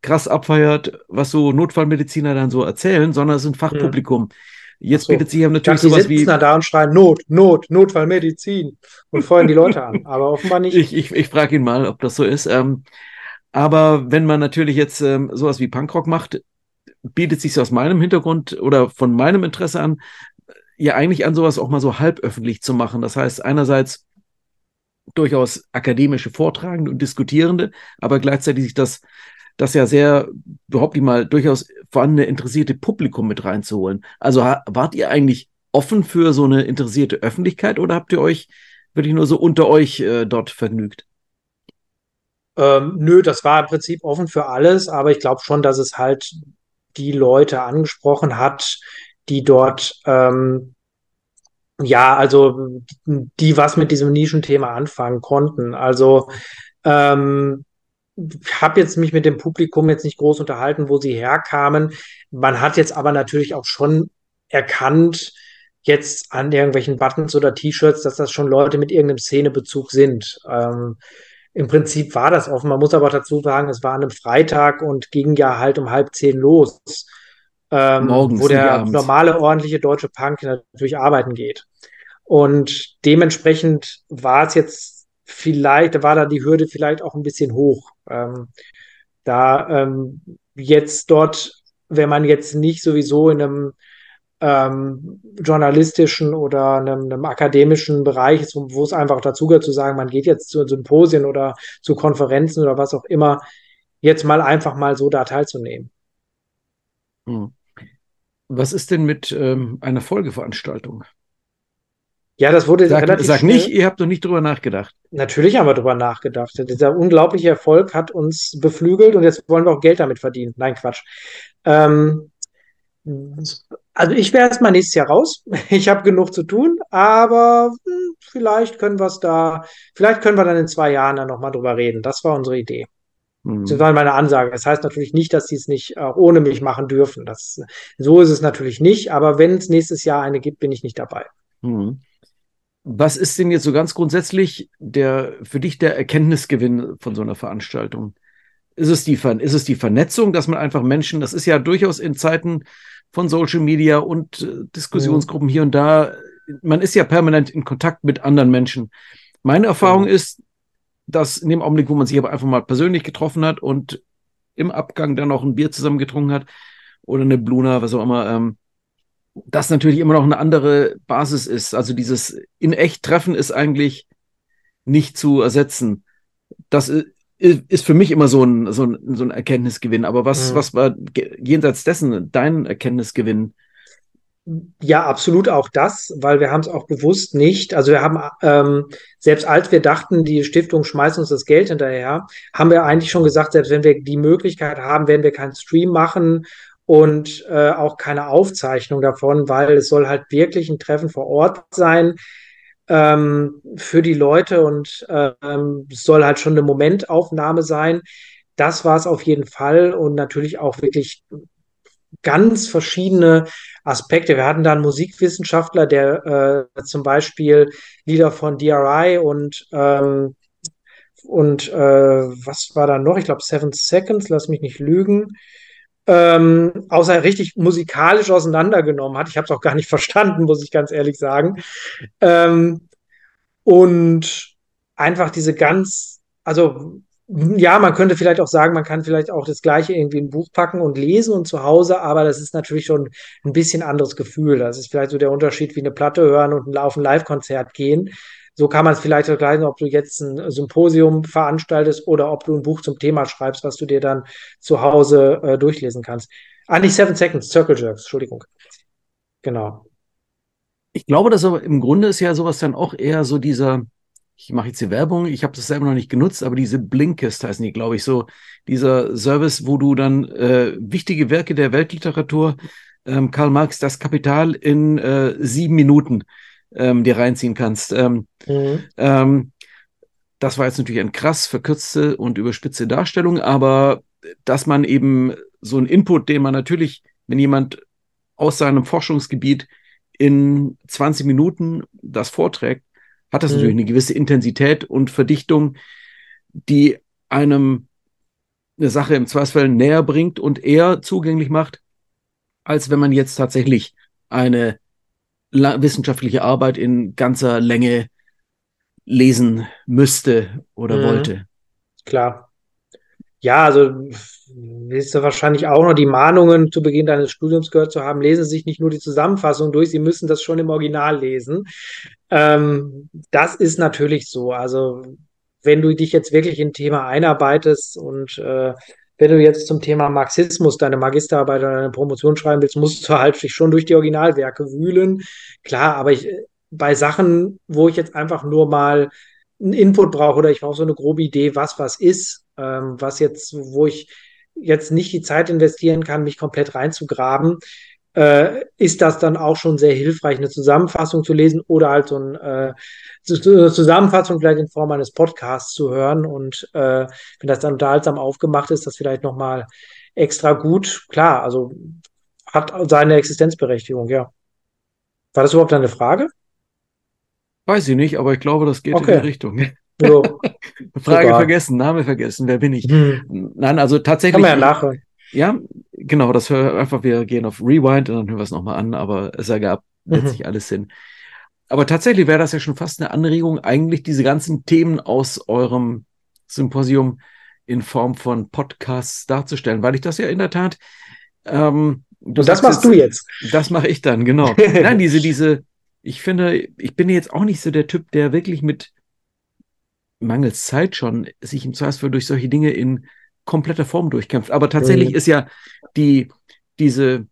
krass abfeiert, was so Notfallmediziner dann so erzählen, sondern es ist ein Fachpublikum. Jetzt so. bietet sich ja natürlich dachte, sowas die sitzen wie. da und schreien Not, Not, Notfallmedizin und feuern die Leute an. Aber offenbar nicht. Ich, ich, ich frage ihn mal, ob das so ist. Ähm, aber wenn man natürlich jetzt ähm, sowas wie Punkrock macht, bietet sich aus meinem Hintergrund oder von meinem Interesse an, ja eigentlich an sowas auch mal so halböffentlich zu machen. Das heißt, einerseits durchaus akademische Vortragende und Diskutierende, aber gleichzeitig sich das, das ja sehr, behaupte ich mal, durchaus vorhandene interessierte Publikum mit reinzuholen. Also wart ihr eigentlich offen für so eine interessierte Öffentlichkeit oder habt ihr euch wirklich nur so unter euch äh, dort vergnügt? Ähm, nö, das war im Prinzip offen für alles, aber ich glaube schon, dass es halt die Leute angesprochen hat, die dort ähm, ja, also die was mit diesem Nischenthema anfangen konnten. Also ähm, habe jetzt mich mit dem Publikum jetzt nicht groß unterhalten, wo sie herkamen. Man hat jetzt aber natürlich auch schon erkannt, jetzt an irgendwelchen Buttons oder T-Shirts, dass das schon Leute mit irgendeinem Szenebezug sind. Ähm, im Prinzip war das offen. Man muss aber dazu sagen, es war an einem Freitag und ging ja halt um halb zehn los, ähm, Morgens, wo der normale, ordentliche deutsche Punk natürlich arbeiten geht. Und dementsprechend war es jetzt vielleicht, war da die Hürde vielleicht auch ein bisschen hoch. Ähm, da ähm, jetzt dort, wenn man jetzt nicht sowieso in einem ähm, journalistischen oder einem, einem, akademischen Bereich ist, wo es einfach dazu gehört zu sagen, man geht jetzt zu Symposien oder zu Konferenzen oder was auch immer, jetzt mal einfach mal so da teilzunehmen. Hm. Was ist denn mit ähm, einer Folgeveranstaltung? Ja, das wurde sag, relativ Sag nicht, ihr habt noch nicht drüber nachgedacht. Natürlich haben wir drüber nachgedacht. Dieser unglaubliche Erfolg hat uns beflügelt und jetzt wollen wir auch Geld damit verdienen. Nein, Quatsch. Ähm, also ich wäre erstmal nächstes Jahr raus. Ich habe genug zu tun, aber hm, vielleicht können wir es da, vielleicht können wir dann in zwei Jahren dann nochmal drüber reden. Das war unsere Idee. Hm. Das war meine Ansage. Das heißt natürlich nicht, dass sie es nicht auch ohne mich machen dürfen. Das, so ist es natürlich nicht, aber wenn es nächstes Jahr eine gibt, bin ich nicht dabei. Hm. Was ist denn jetzt so ganz grundsätzlich der, für dich der Erkenntnisgewinn von so einer Veranstaltung? Ist es, die, ist es die Vernetzung, dass man einfach Menschen, das ist ja durchaus in Zeiten von Social Media und äh, Diskussionsgruppen ja. hier und da. Man ist ja permanent in Kontakt mit anderen Menschen. Meine Erfahrung ja. ist, dass in dem Augenblick, wo man sich aber einfach mal persönlich getroffen hat und im Abgang dann noch ein Bier zusammen getrunken hat oder eine Bluna, was auch immer, ähm, das natürlich immer noch eine andere Basis ist. Also dieses in echt Treffen ist eigentlich nicht zu ersetzen. Das ist für mich immer so ein, so ein, so ein Erkenntnisgewinn. Aber was, mhm. was war jenseits dessen dein Erkenntnisgewinn? Ja, absolut auch das, weil wir haben es auch bewusst nicht. Also wir haben, ähm, selbst als wir dachten, die Stiftung schmeißt uns das Geld hinterher, haben wir eigentlich schon gesagt, selbst wenn wir die Möglichkeit haben, werden wir keinen Stream machen und äh, auch keine Aufzeichnung davon, weil es soll halt wirklich ein Treffen vor Ort sein ähm, für die Leute und ähm, es soll halt schon eine Momentaufnahme sein. das war es auf jeden Fall und natürlich auch wirklich ganz verschiedene Aspekte. Wir hatten da einen Musikwissenschaftler, der äh, zum Beispiel Lieder von DRI und ähm, und äh, was war da noch? Ich glaube Seven Seconds, lass mich nicht lügen. Ähm, außer richtig musikalisch auseinandergenommen hat. Ich habe es auch gar nicht verstanden, muss ich ganz ehrlich sagen. Ähm, und einfach diese ganz, also ja, man könnte vielleicht auch sagen, man kann vielleicht auch das Gleiche irgendwie in ein Buch packen und lesen und zu Hause, aber das ist natürlich schon ein bisschen anderes Gefühl. Das ist vielleicht so der Unterschied wie eine Platte hören und auf ein Live-Konzert gehen. So kann man es vielleicht vergleichen, ob du jetzt ein Symposium veranstaltest oder ob du ein Buch zum Thema schreibst, was du dir dann zu Hause äh, durchlesen kannst. Ah, nicht Seven Seconds, Circle Jerks, Entschuldigung. Genau. Ich glaube, dass aber im Grunde ist ja sowas dann auch eher so dieser, ich mache jetzt die Werbung, ich habe das selber noch nicht genutzt, aber diese Blinkist heißen die, glaube ich, so dieser Service, wo du dann äh, wichtige Werke der Weltliteratur, ähm, Karl Marx, das Kapital in äh, sieben Minuten ähm, dir reinziehen kannst. Ähm, mhm. ähm, das war jetzt natürlich eine krass verkürzte und überspitzte Darstellung, aber dass man eben so ein Input, den man natürlich, wenn jemand aus seinem Forschungsgebiet in 20 Minuten das vorträgt, hat das mhm. natürlich eine gewisse Intensität und Verdichtung, die einem eine Sache im Zweifelsfall näher bringt und eher zugänglich macht, als wenn man jetzt tatsächlich eine wissenschaftliche Arbeit in ganzer Länge lesen müsste oder mhm. wollte. Klar. Ja, also wirst du wahrscheinlich auch noch die Mahnungen zu Beginn deines Studiums gehört zu haben, lesen Sie sich nicht nur die Zusammenfassung durch, Sie müssen das schon im Original lesen. Ähm, das ist natürlich so. Also wenn du dich jetzt wirklich in ein Thema einarbeitest und äh, wenn du jetzt zum Thema Marxismus deine Magisterarbeit oder deine Promotion schreiben willst, musst du halt schon durch die Originalwerke wühlen. Klar, aber ich, bei Sachen, wo ich jetzt einfach nur mal einen Input brauche oder ich brauche so eine grobe Idee, was was ist, ähm, was jetzt, wo ich jetzt nicht die Zeit investieren kann, mich komplett reinzugraben, äh, ist das dann auch schon sehr hilfreich, eine Zusammenfassung zu lesen oder halt so ein, äh, eine Zusammenfassung vielleicht in Form eines Podcasts zu hören. Und äh, wenn das dann unterhaltsam aufgemacht ist, das vielleicht nochmal extra gut. Klar, also hat seine Existenzberechtigung, ja. War das überhaupt eine Frage? Weiß ich nicht, aber ich glaube, das geht okay. in die Richtung. So. Frage Super. vergessen, Name vergessen, wer bin ich? Hm. Nein, also tatsächlich. Kann man ja nachhören. Ja, genau, das hör einfach, wir gehen auf Rewind und dann hören wir es nochmal an, aber es ergab mhm. letztlich alles Sinn. Aber tatsächlich wäre das ja schon fast eine Anregung, eigentlich diese ganzen Themen aus eurem Symposium in Form von Podcasts darzustellen, weil ich das ja in der Tat. Ähm, und das machst jetzt, du jetzt. Das mache ich dann, genau. Nein, diese, diese, ich finde, ich bin jetzt auch nicht so der Typ, der wirklich mit mangels Zeit schon sich im Zweifelsfall durch solche Dinge in kompletter Form durchkämpft. Aber tatsächlich mhm. ist ja die, diese,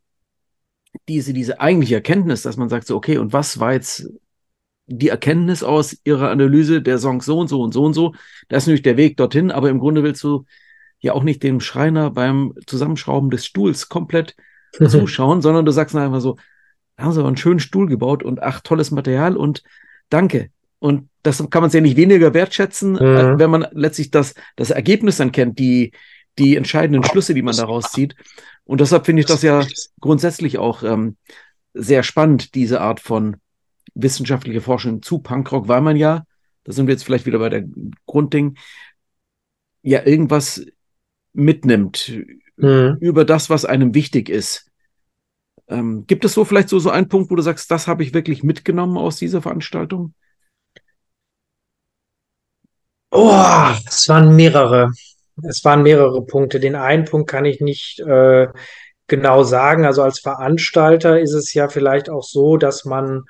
diese, diese eigentliche Erkenntnis, dass man sagt so, okay, und was war jetzt die Erkenntnis aus ihrer Analyse der Songs so und so und so und so? Das ist natürlich der Weg dorthin, aber im Grunde willst du ja auch nicht dem Schreiner beim Zusammenschrauben des Stuhls komplett mhm. zuschauen, sondern du sagst einfach so, da haben sie aber einen schönen Stuhl gebaut und ach, tolles Material und danke. Und das kann man sehr nicht weniger wertschätzen, mhm. wenn man letztlich das, das Ergebnis dann kennt, die, die entscheidenden Schlüsse, die man daraus zieht. Und deshalb finde ich das ja grundsätzlich auch ähm, sehr spannend, diese Art von wissenschaftlicher Forschung zu Punkrock, weil man ja, da sind wir jetzt vielleicht wieder bei der Grundding, ja irgendwas mitnimmt mhm. über das, was einem wichtig ist. Ähm, gibt es so vielleicht so, so einen Punkt, wo du sagst, das habe ich wirklich mitgenommen aus dieser Veranstaltung? Oh, es waren mehrere. Es waren mehrere Punkte. Den einen Punkt kann ich nicht äh, genau sagen. Also als Veranstalter ist es ja vielleicht auch so, dass man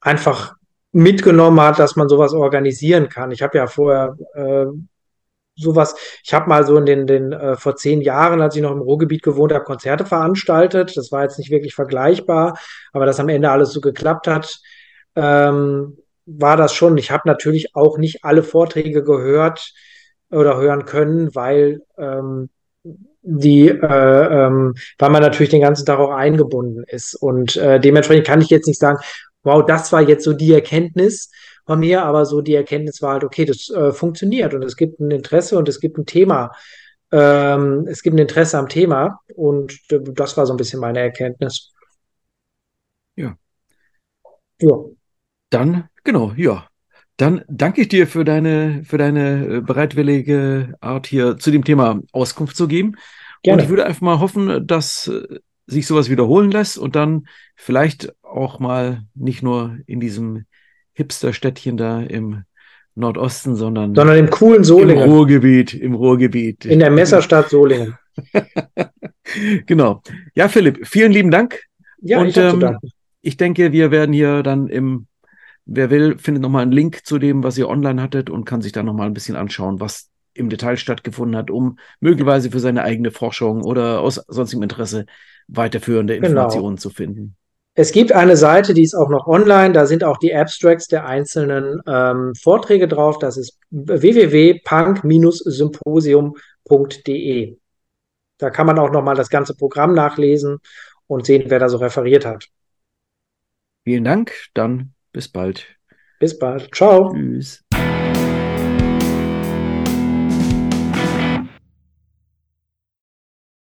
einfach mitgenommen hat, dass man sowas organisieren kann. Ich habe ja vorher äh, sowas, ich habe mal so in den, den äh, vor zehn Jahren, als ich noch im Ruhrgebiet gewohnt habe, Konzerte veranstaltet. Das war jetzt nicht wirklich vergleichbar, aber dass am Ende alles so geklappt hat. Ähm, war das schon. Ich habe natürlich auch nicht alle Vorträge gehört oder hören können, weil ähm, die, äh, ähm, weil man natürlich den ganzen Tag auch eingebunden ist. Und äh, dementsprechend kann ich jetzt nicht sagen, wow, das war jetzt so die Erkenntnis. bei mir aber so die Erkenntnis war halt, okay, das äh, funktioniert und es gibt ein Interesse und es gibt ein Thema. Ähm, es gibt ein Interesse am Thema und das war so ein bisschen meine Erkenntnis. Ja. Ja. Dann, genau, ja. Dann danke ich dir für deine, für deine äh, bereitwillige Art hier zu dem Thema Auskunft zu geben. Gerne. Und ich würde einfach mal hoffen, dass äh, sich sowas wiederholen lässt und dann vielleicht auch mal nicht nur in diesem Hipster-Städtchen da im Nordosten, sondern, sondern im coolen Solingen. Im Ruhrgebiet, im Ruhrgebiet. In der Messerstadt Solingen. genau. Ja, Philipp, vielen lieben Dank. Ja, und ich, ähm, ich denke, wir werden hier dann im, wer will, findet nochmal einen Link zu dem, was ihr online hattet und kann sich da nochmal ein bisschen anschauen, was im Detail stattgefunden hat, um möglicherweise für seine eigene Forschung oder aus sonstigem Interesse weiterführende genau. Informationen genau. zu finden. Es gibt eine Seite, die ist auch noch online. Da sind auch die Abstracts der einzelnen ähm, Vorträge drauf. Das ist www.punk-symposium.de. Da kann man auch noch mal das ganze Programm nachlesen und sehen, wer da so referiert hat. Vielen Dank. Dann bis bald. Bis bald. Ciao. Tschüss.